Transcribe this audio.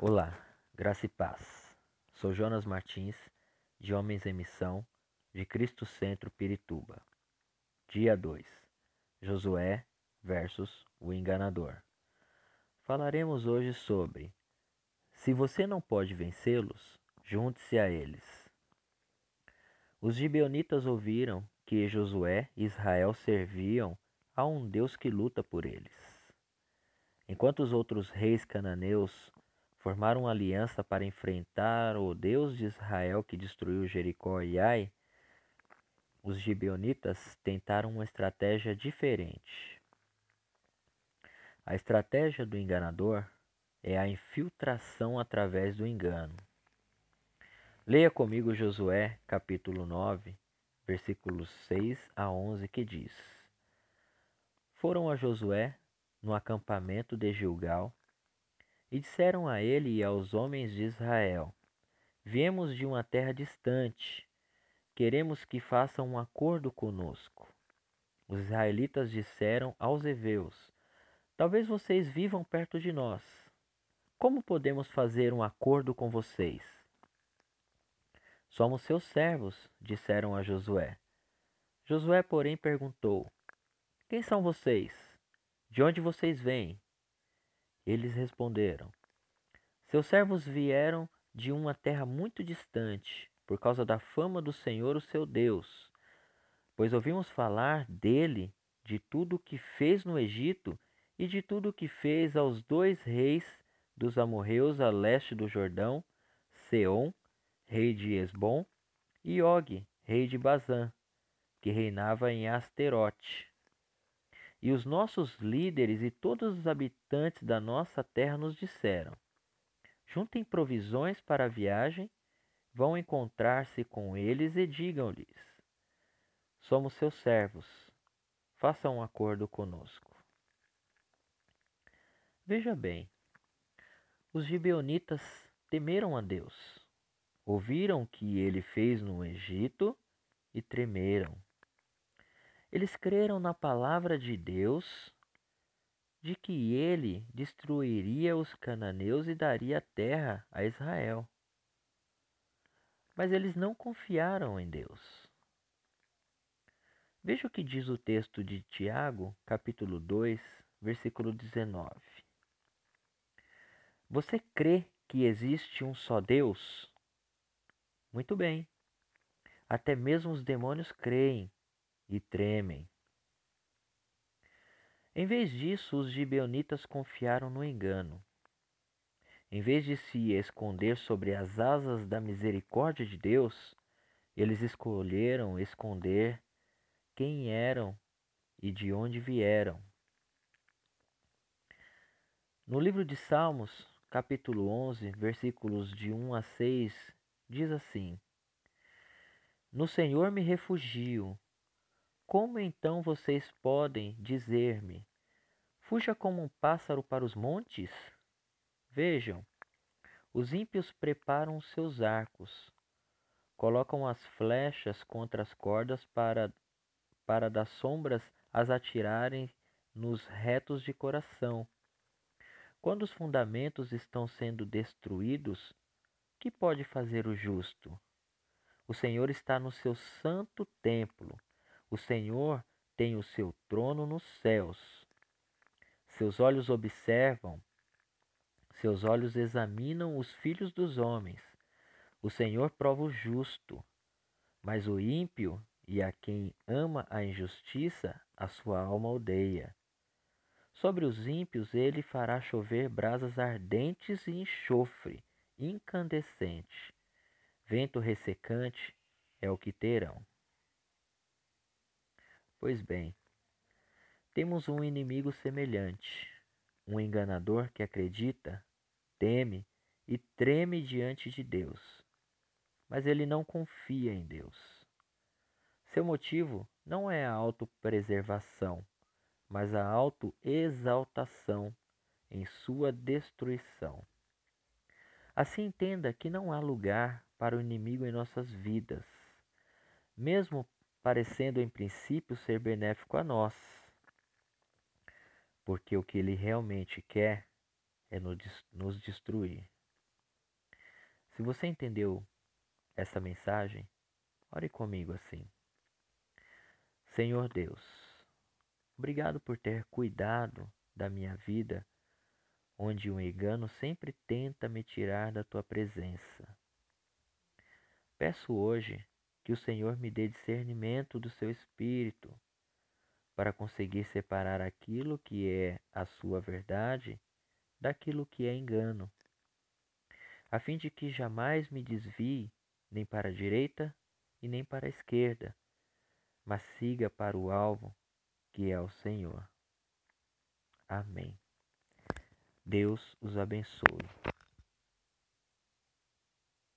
Olá, graça e paz. Sou Jonas Martins, de Homens em Missão, de Cristo Centro Pirituba. Dia 2. Josué versus o enganador. Falaremos hoje sobre: se você não pode vencê-los, junte-se a eles. Os gibeonitas ouviram que Josué e Israel serviam a um Deus que luta por eles. Enquanto os outros reis cananeus formaram uma aliança para enfrentar o Deus de Israel que destruiu Jericó e Ai, os gibeonitas tentaram uma estratégia diferente. A estratégia do enganador é a infiltração através do engano. Leia comigo Josué capítulo 9, versículos 6 a 11, que diz: Foram a Josué no acampamento de Gilgal e disseram a ele e aos homens de Israel: Viemos de uma terra distante, queremos que façam um acordo conosco. Os israelitas disseram aos heveus: Talvez vocês vivam perto de nós. Como podemos fazer um acordo com vocês? Somos seus servos, disseram a Josué. Josué, porém, perguntou: Quem são vocês? De onde vocês vêm? Eles responderam: Seus servos vieram de uma terra muito distante, por causa da fama do Senhor, o seu Deus. Pois ouvimos falar dele, de tudo o que fez no Egito e de tudo o que fez aos dois reis dos amorreus a leste do Jordão, Seom, rei de Esbom, e Og, rei de Bazã, que reinava em Asterote. E os nossos líderes e todos os habitantes da nossa terra nos disseram: Juntem provisões para a viagem, vão encontrar-se com eles e digam-lhes: Somos seus servos, façam um acordo conosco. Veja bem, os gibeonitas temeram a Deus, ouviram o que ele fez no Egito e tremeram. Eles creram na palavra de Deus de que ele destruiria os cananeus e daria terra a Israel. Mas eles não confiaram em Deus. Veja o que diz o texto de Tiago, capítulo 2, versículo 19. Você crê que existe um só Deus? Muito bem. Até mesmo os demônios creem e tremem. Em vez disso, os gibeonitas confiaram no engano. Em vez de se esconder sobre as asas da misericórdia de Deus, eles escolheram esconder quem eram e de onde vieram. No livro de Salmos, capítulo 11, versículos de 1 a 6, diz assim: No Senhor me refugio como então vocês podem dizer-me: Fuja como um pássaro para os montes? Vejam, os ímpios preparam seus arcos, colocam as flechas contra as cordas para, para das sombras as atirarem nos retos de coração. Quando os fundamentos estão sendo destruídos, que pode fazer o justo? O Senhor está no seu santo templo o Senhor tem o seu trono nos céus. Seus olhos observam, seus olhos examinam os filhos dos homens. O Senhor prova o justo, mas o ímpio e a quem ama a injustiça, a sua alma odeia. Sobre os ímpios ele fará chover brasas ardentes e enxofre incandescente. Vento ressecante é o que terão. Pois bem, temos um inimigo semelhante, um enganador que acredita, teme e treme diante de Deus, mas ele não confia em Deus. Seu motivo não é a autopreservação, mas a autoexaltação em sua destruição. Assim entenda que não há lugar para o inimigo em nossas vidas, mesmo parecendo em princípio ser benéfico a nós. Porque o que ele realmente quer é nos destruir. Se você entendeu essa mensagem, ore comigo assim. Senhor Deus, obrigado por ter cuidado da minha vida, onde o engano sempre tenta me tirar da tua presença. Peço hoje que o Senhor me dê discernimento do seu espírito para conseguir separar aquilo que é a sua verdade daquilo que é engano, a fim de que jamais me desvie nem para a direita e nem para a esquerda, mas siga para o alvo, que é o Senhor. Amém. Deus os abençoe.